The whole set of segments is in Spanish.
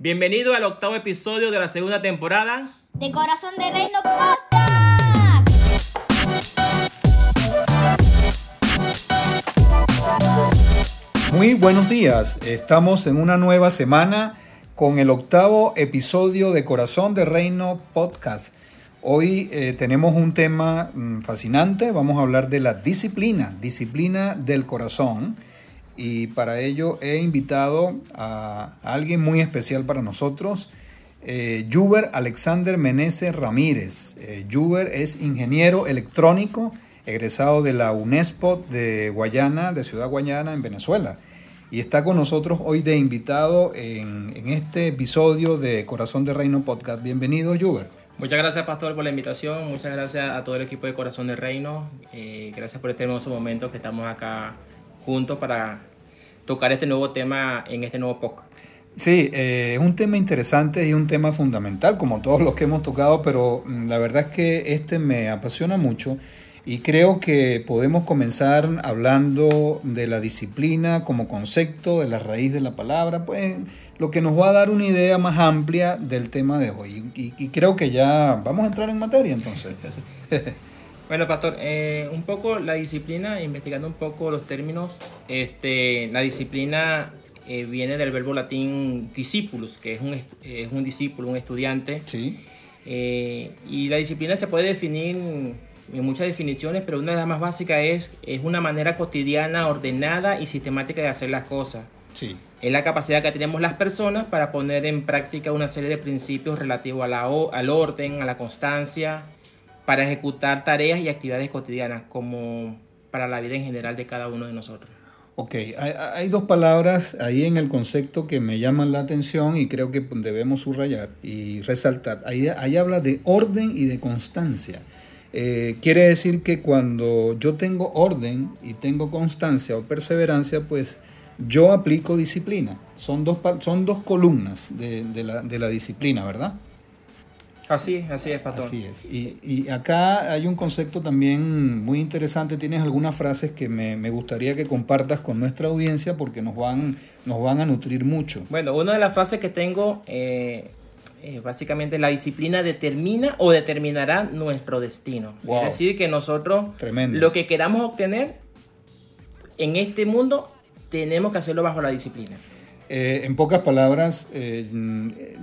Bienvenido al octavo episodio de la segunda temporada de Corazón de Reino Podcast. Muy buenos días, estamos en una nueva semana con el octavo episodio de Corazón de Reino Podcast. Hoy eh, tenemos un tema mm, fascinante, vamos a hablar de la disciplina, disciplina del corazón. Y para ello he invitado a alguien muy especial para nosotros, eh, Juber Alexander Meneses Ramírez. Eh, Juber es ingeniero electrónico, egresado de la UNESPO de Guayana, de Ciudad Guayana, en Venezuela. Y está con nosotros hoy de invitado en, este episodio de Corazón de Reino Podcast. Bienvenido, Juber. Muchas gracias, Pastor, por la invitación. Muchas gracias a todo el equipo de Corazón del Reino. Eh, gracias por este hermoso momento que estamos acá juntos para tocar este nuevo tema en este nuevo podcast. Sí, eh, es un tema interesante y un tema fundamental, como todos los que hemos tocado, pero mm, la verdad es que este me apasiona mucho y creo que podemos comenzar hablando de la disciplina como concepto, de la raíz de la palabra, pues lo que nos va a dar una idea más amplia del tema de hoy. Y, creo que ya vamos a entrar en materia entonces. bueno, Pastor, eh, un poco la disciplina, investigando un poco los términos, este, la disciplina eh, viene del verbo latín discípulos, que es un, es un discípulo, un estudiante. Sí. Eh, y la disciplina se puede definir en muchas definiciones, pero una de las más básicas es, es una manera cotidiana, ordenada y sistemática de hacer las cosas. Sí. Es la capacidad que tenemos las personas para poner en práctica una serie de principios relativos a la, al orden, a la constancia, para ejecutar tareas y actividades cotidianas, como para la vida en general de cada uno de nosotros. Ok, hay, dos palabras ahí en el concepto que me llaman la atención y creo que debemos subrayar y resaltar. Ahí, habla de orden y de constancia. Eh, quiere decir que cuando yo tengo orden y tengo constancia o perseverancia, pues yo aplico disciplina. Son dos, son dos columnas de, la, disciplina, ¿verdad? Así, así es, patrón. Así es. Y, acá hay un concepto también muy interesante. Tienes algunas frases que me, gustaría que compartas con nuestra audiencia porque nos van, nos van a nutrir mucho. Bueno, una de las frases que tengo, eh, eh, básicamente, la disciplina determina o determinará nuestro destino. Es decir, que nosotros lo que queramos obtener en este mundo tenemos que hacerlo bajo la disciplina. Eh, en pocas palabras, eh,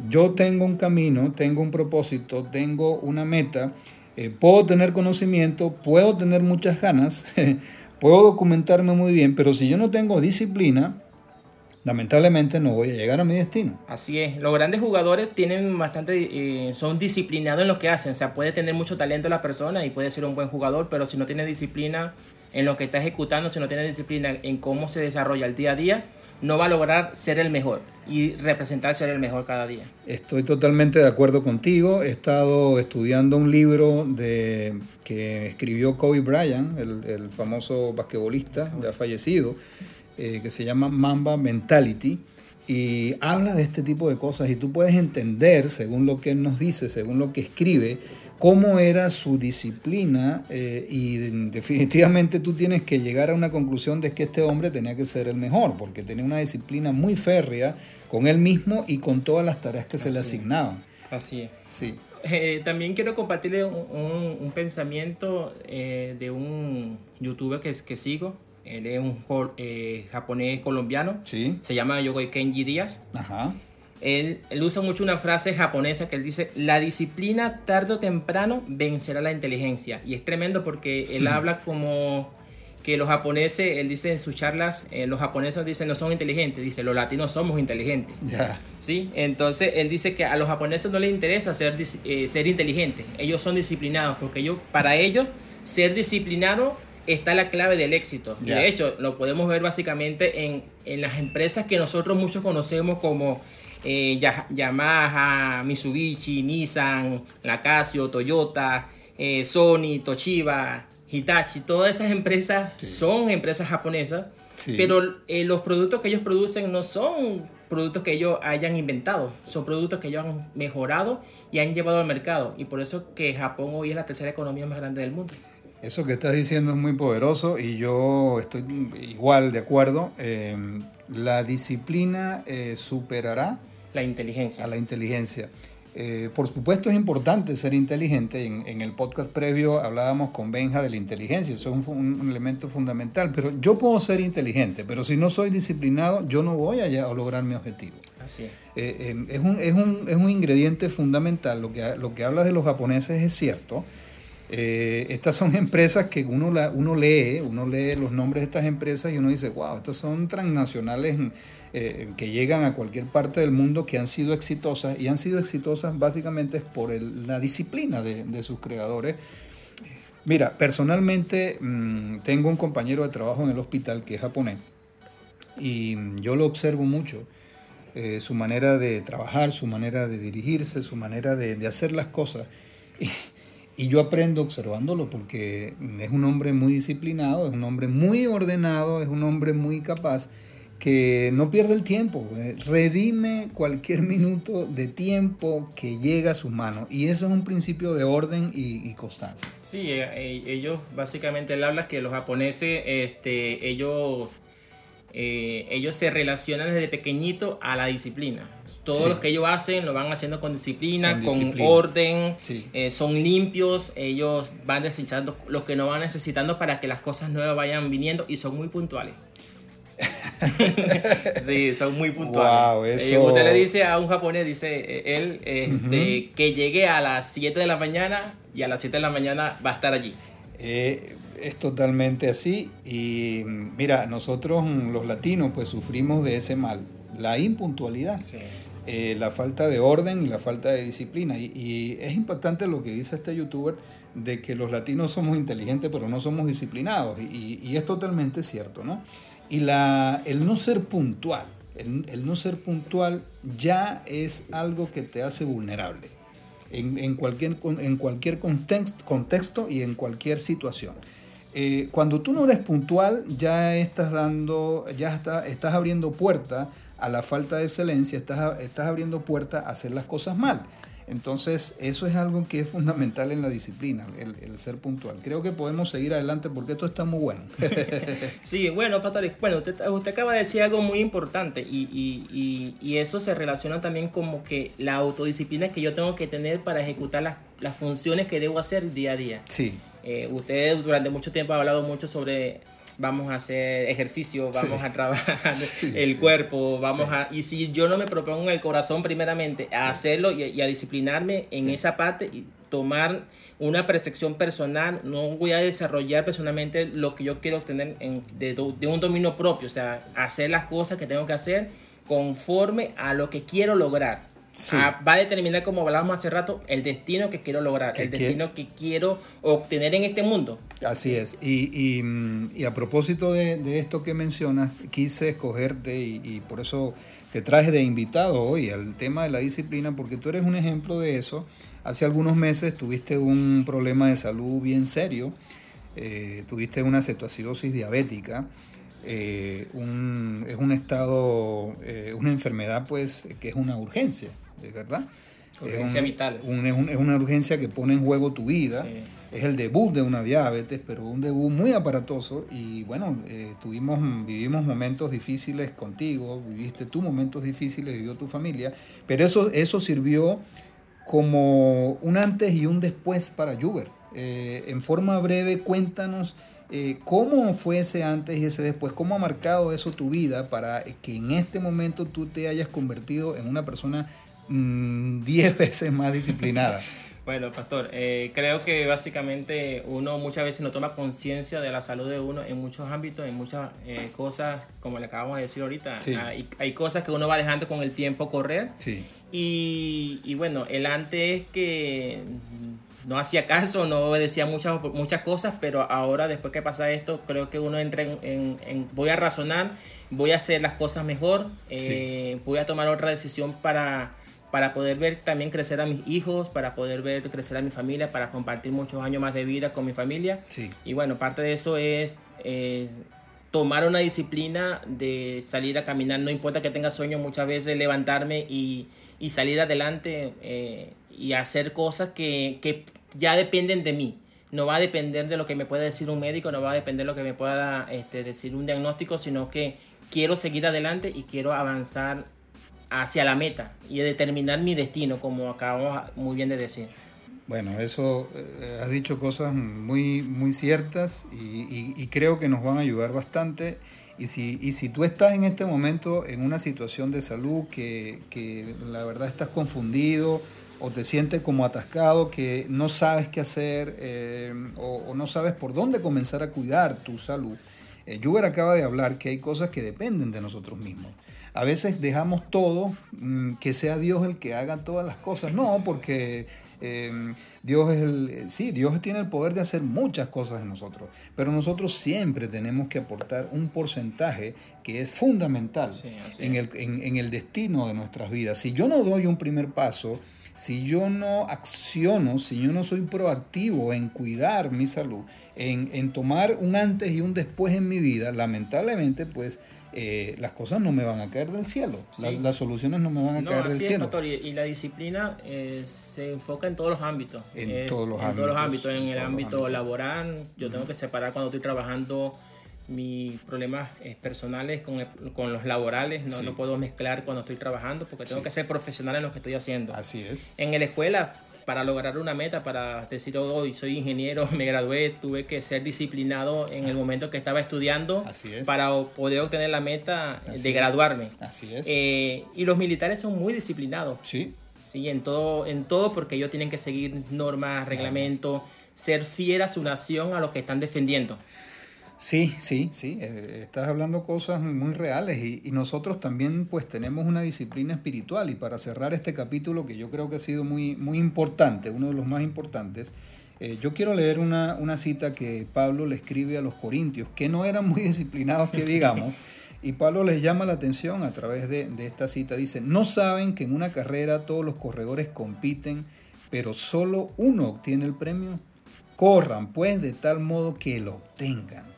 yo tengo un camino, tengo un propósito, tengo una meta, eh, puedo tener conocimiento, puedo tener muchas ganas, puedo documentarme muy bien, pero si yo no tengo disciplina, lamentablemente no voy a llegar a mi destino. Así es, los grandes jugadores tienen bastante, son disciplinados en lo que hacen, o sea, puede tener mucho talento la persona y puede ser un buen jugador, pero si no tiene disciplina, en lo que está ejecutando, si no tiene disciplina en cómo se desarrolla el día a día, no va a lograr ser el mejor y representar ser el mejor cada día. Estoy totalmente de acuerdo contigo. He estado estudiando un libro que escribió Kobe Bryant, el, famoso basquetbolista ya fallecido, eh, que se llama Mamba Mentality. Y habla de este tipo de cosas y tú puedes entender, según lo que él nos dice, según lo que escribe, cómo era su disciplina eh, y definitivamente tú tienes que llegar a una conclusión de que este hombre tenía que ser el mejor, porque tenía una disciplina muy férrea con él mismo y con todas las tareas que se le asignaban. Así es. Sí. Eh, también quiero compartirle un, pensamiento eh, de un youtuber que, que sigo. Él es un japonés colombiano. Sí. Se llama Yogoi Kenji Díaz. Ajá. Él, usa mucho una frase japonesa que él dice, la disciplina tarde o temprano vencerá la inteligencia. Y es tremendo porque él hmm. habla como que los japoneses, él dice en sus charlas, eh, los japoneses dicen no son inteligentes, dice los latinos somos inteligentes. ¿Sí? Entonces él dice que a los japoneses no les interesa ser, eh, ser inteligentes, ellos son disciplinados porque ellos, para ellos ser disciplinado está la clave del éxito. Y de hecho lo podemos ver básicamente en, en las empresas que nosotros muchos conocemos como eh, Yamaha, Mitsubishi, Nissan, la Casio, Toyota, eh, Sony, Toshiba, Hitachi, todas esas empresas son empresas japonesas, pero eh, los productos que ellos producen no son productos que ellos hayan inventado, son productos que ellos han mejorado y han llevado al mercado. Y por eso que Japón hoy es la tercera economía más grande del mundo. Eso que estás diciendo es muy poderoso y yo estoy igual de acuerdo. la disciplina superará La inteligencia. A la inteligencia. Eh, por supuesto es importante ser inteligente. En, en, el podcast previo hablábamos con Benja de la inteligencia, eso es un, un, elemento fundamental. Pero yo puedo ser inteligente, pero si no soy disciplinado, yo no voy a, a lograr mi objetivo. Así es. Eh, eh, es, un, es, un, es, un, ingrediente fundamental. Lo que, lo que hablas de los japoneses es cierto. Eh, estas son empresas que uno, la, uno lee, uno lee los nombres de estas empresas y uno dice, wow, estas son transnacionales eh, que llegan a cualquier parte del mundo que han sido exitosas y han sido exitosas básicamente por el, la disciplina de, de, sus creadores. Mira, personalmente mmm, tengo un compañero de trabajo en el hospital que es japonés y yo lo observo mucho. Eh, su manera de trabajar, su manera de dirigirse, su manera de, de hacer las cosas. Y, y yo aprendo observándolo porque es un hombre muy disciplinado, es un hombre muy ordenado, es un hombre muy capaz que no pierde el tiempo, redime cualquier minuto de tiempo que llega a sus manos. Y eso es un principio de orden y, y constancia. Sí, eh, ellos básicamente, él habla que los japoneses, este, ellos, eh, ellos se relacionan desde pequeñito a la disciplina. Todo sí. lo que ellos hacen lo van haciendo con disciplina, con, con disciplina. orden, sí. eh, son limpios, ellos van desechando lo que no van necesitando para que las cosas nuevas vayan viniendo y son muy puntuales. Sí, son muy puntuales. Wow, eso... Usted le dice a un japonés, dice él, este, uh -huh. que llegue a las 7 de la mañana y a las 7 de la mañana va a estar allí. Eh, es totalmente así y mira, nosotros los latinos pues sufrimos de ese mal, la impuntualidad. Sí. Eh, la falta de orden y la falta de disciplina. Y, y, es impactante lo que dice este youtuber de que los latinos somos inteligentes pero no somos disciplinados. Y, y es totalmente cierto, ¿no? Y la, el no ser puntual, el, no ser puntual ya es algo que te hace vulnerable en, en cualquier, en cualquier contexto, contexto y en cualquier situación. Eh, cuando tú no eres puntual, ya estás dando, ya está, estás abriendo puerta a la falta de excelencia, estás, estás abriendo puerta a hacer las cosas mal. Entonces, eso es algo que es fundamental en la disciplina, el, el, ser puntual. Creo que podemos seguir adelante porque esto está muy bueno. sí, bueno, Pastor, bueno, usted, usted, acaba de decir algo muy importante y, y, y, y, eso se relaciona también como que la autodisciplina que yo tengo que tener para ejecutar las, las funciones que debo hacer día a día. Sí. Eh, usted durante mucho tiempo ha hablado mucho sobre vamos a hacer ejercicio, vamos sí. a trabajar sí, el sí. cuerpo, vamos a... Y si yo no me propongo en el corazón primeramente a hacerlo y, y, a disciplinarme en esa parte y tomar una percepción personal, no voy a desarrollar personalmente lo que yo quiero obtener en, de, de un dominio propio, o sea, hacer las cosas que tengo que hacer conforme a lo que quiero lograr. Sí. Ah, va a determinar, como hablábamos hace rato, el destino que quiero lograr, el destino que quiero obtener en este mundo. Así es. Y, y, y a propósito de, de, esto que mencionas, quise escogerte y, y, por eso te traje de invitado hoy al tema de la disciplina, porque tú eres un ejemplo de eso. Hace algunos meses tuviste un problema de salud bien serio, eh, tuviste una cetoacidosis diabética. Eh, un, es un estado, eh, una enfermedad pues que es una urgencia ¿verdad? Urgencia es un, vital. Un, es, un, es, una urgencia que pone en juego tu vida. Sí. Es el debut de una diabetes, pero un debut muy aparatoso. Y bueno, eh, tuvimos, vivimos momentos difíciles contigo, viviste tú momentos difíciles, vivió tu familia. Pero eso, eso sirvió como un antes y un después para Juber. Eh, en forma breve, cuéntanos. Eh, ¿Cómo fue ese antes y ese después? ¿Cómo ha marcado eso tu vida para que en este momento tú te hayas convertido en una persona 10 mm, veces más disciplinada. Bueno, pastor, eh, creo que básicamente uno muchas veces no toma conciencia de la salud de uno en muchos ámbitos, en muchas eh, cosas, como le acabamos de decir ahorita. Sí. Hay, hay, cosas que uno va dejando con el tiempo correr. Sí. Y, y, bueno, el antes es que no hacía caso, no obedecía muchas, muchas cosas, pero ahora después que pasa esto, creo que uno entra en, en, en voy a razonar, voy a hacer las cosas mejor, eh, sí. voy a tomar otra decisión para para poder ver también crecer a mis hijos, para poder ver crecer a mi familia, para compartir muchos años más de vida con mi familia. Sí. Y bueno, parte de eso es, es, tomar una disciplina de salir a caminar, no importa que tenga sueño, muchas veces levantarme y, y salir adelante eh, y hacer cosas que, que ya dependen de mí no va a depender de lo que me pueda decir un médico, no va a depender de lo que me pueda este, decir un diagnóstico, sino que quiero seguir adelante y quiero avanzar hacia la meta y de determinar mi destino, como acabamos muy bien de decir. Bueno, eso eh, has dicho cosas muy, muy ciertas y, creo que nos van a ayudar bastante. Y si, y si tú estás en este momento en una situación de salud que, que la verdad estás confundido o te sientes como atascado, que no sabes qué hacer eh, o, no sabes por dónde comenzar a cuidar tu salud, eh, acaba de hablar que hay cosas que dependen de nosotros mismos. A veces dejamos todo, mm, que sea Dios el que haga todas las cosas. No, porque Em, Dios es el, eh, sí, Dios tiene el poder de hacer muchas cosas en nosotros, pero nosotros siempre tenemos que aportar un porcentaje que es fundamental en, el, en, el destino de nuestras vidas. Si yo no doy un primer paso, si yo no acciono, si yo no soy proactivo en cuidar mi salud, en, en tomar un antes y un después en mi vida, lamentablemente, pues eh, las cosas no me van a caer del cielo, las soluciones no me van a caer del cielo. y la disciplina eh, se enfoca en todos los ámbitos. En eh, todos los en ámbitos. Todos los ámbitos. En, el ámbito laboral, yo tengo que separar cuando estoy trabajando mis problemas personales con, con, los laborales, no, no puedo mezclar cuando estoy trabajando porque tengo que ser profesional en lo que estoy haciendo. Así es. En la escuela para lograr una meta, para decir hoy soy ingeniero, me gradué, tuve que ser disciplinado en el momento que estaba estudiando para poder obtener la meta de graduarme. Así es. Eh, y los militares son muy disciplinados. Sí. Sí, en todo, en todo porque ellos tienen que seguir normas, reglamentos, ser fiel a su nación, a lo que están defendiendo. Sí, sí, sí, eh, estás hablando cosas muy reales y, nosotros también pues tenemos una disciplina espiritual y para cerrar este capítulo que yo creo que ha sido muy, muy importante, uno de los más importantes, eh, yo quiero leer una, una, cita que Pablo le escribe a los corintios, que no eran muy disciplinados que digamos, y Pablo les llama la atención a través de, de esta cita, dice, no saben que en una carrera todos los corredores compiten, pero solo uno obtiene el premio. Corran pues de tal modo que lo obtengan.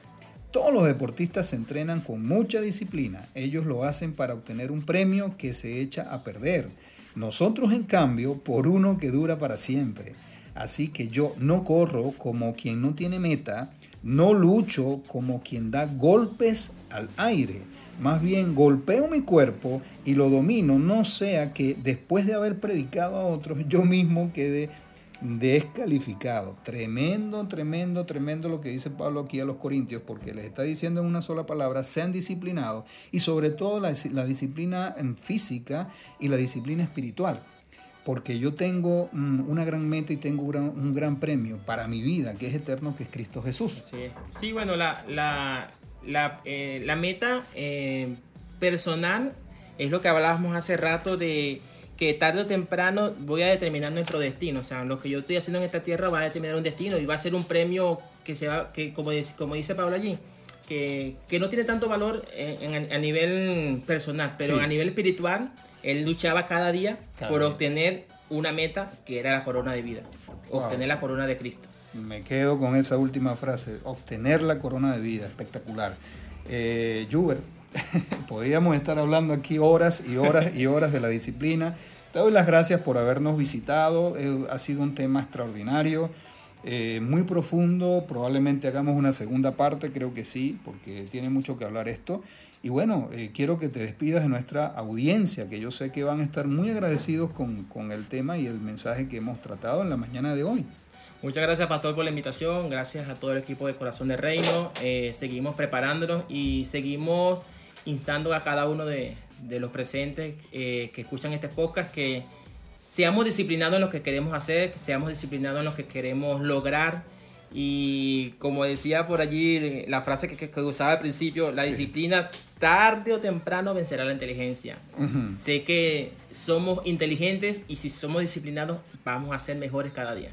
Todos los deportistas se entrenan con mucha disciplina. Ellos lo hacen para obtener un premio que se echa a perder. Nosotros, en cambio, por uno que dura para siempre. Así que yo no corro como quien no tiene meta, no lucho como quien da golpes al aire. Más bien golpeo mi cuerpo y lo domino, no sea que después de haber predicado a otros, yo mismo quede descalificado. Tremendo, tremendo, tremendo lo que dice Pablo aquí a los Corintios, porque les está diciendo en una sola palabra, sean disciplinados y sobre todo la, disciplina física y la disciplina espiritual. Porque yo tengo mm, una gran meta y tengo un gran, premio para mi vida, que es eterno, que es Cristo Jesús. Sí, bueno, la, la, la, eh, meta eh, personal es lo que hablábamos hace rato de que tarde o temprano voy a determinar nuestro destino. O sea, lo que yo estoy haciendo en esta tierra va a determinar un destino y va a ser un premio que se va, que como, como dice Pablo allí, que, que, no tiene tanto valor en, a nivel personal, pero a nivel espiritual, él luchaba cada día por obtener una meta que era la corona de vida, obtener la corona de Cristo. Me quedo con esa última frase, obtener la corona de vida, espectacular. Eh, podríamos estar hablando aquí horas y horas y horas de la disciplina. Te doy las gracias por habernos visitado. Eh, ha sido un tema extraordinario, eh, muy profundo. Probablemente hagamos una segunda parte, creo que sí, porque tiene mucho que hablar esto. Y bueno, eh, quiero que te despidas de nuestra audiencia, que yo sé que van a estar muy agradecidos con, con el tema y el mensaje que hemos tratado en la mañana de hoy. Muchas gracias, Pastor, por la invitación. Gracias a todo el equipo de Corazón de Reino. seguimos preparándonos y seguimos instando a cada uno de, los presentes eh, que escuchan este podcast que seamos disciplinados en lo que queremos hacer, que seamos disciplinados en lo que queremos lograr. Y como decía por allí la frase que, usaba al principio, la disciplina tarde o temprano vencerá la inteligencia. Sé que somos inteligentes y si somos disciplinados vamos a ser mejores cada día.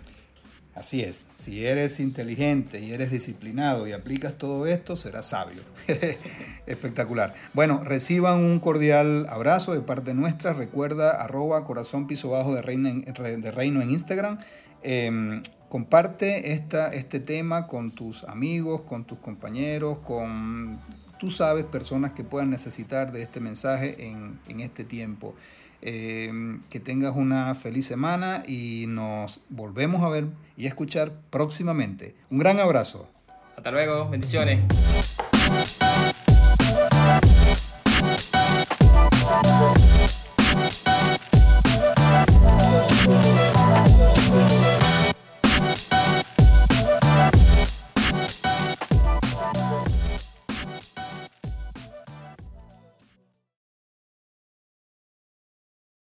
Así es, si eres inteligente y eres disciplinado y aplicas todo esto, serás sabio. Espectacular. Bueno, reciban un cordial abrazo de parte nuestra. Recuerda arroba corazón piso bajo de reino en, reino en Instagram. Em, comparte esta, este tema con tus amigos, con tus compañeros, con, tú sabes, personas que puedan necesitar de este mensaje en, en este tiempo. Em, que tengas una feliz semana y nos volvemos a ver y a escuchar próximamente. Un gran abrazo. Hasta luego, bendiciones.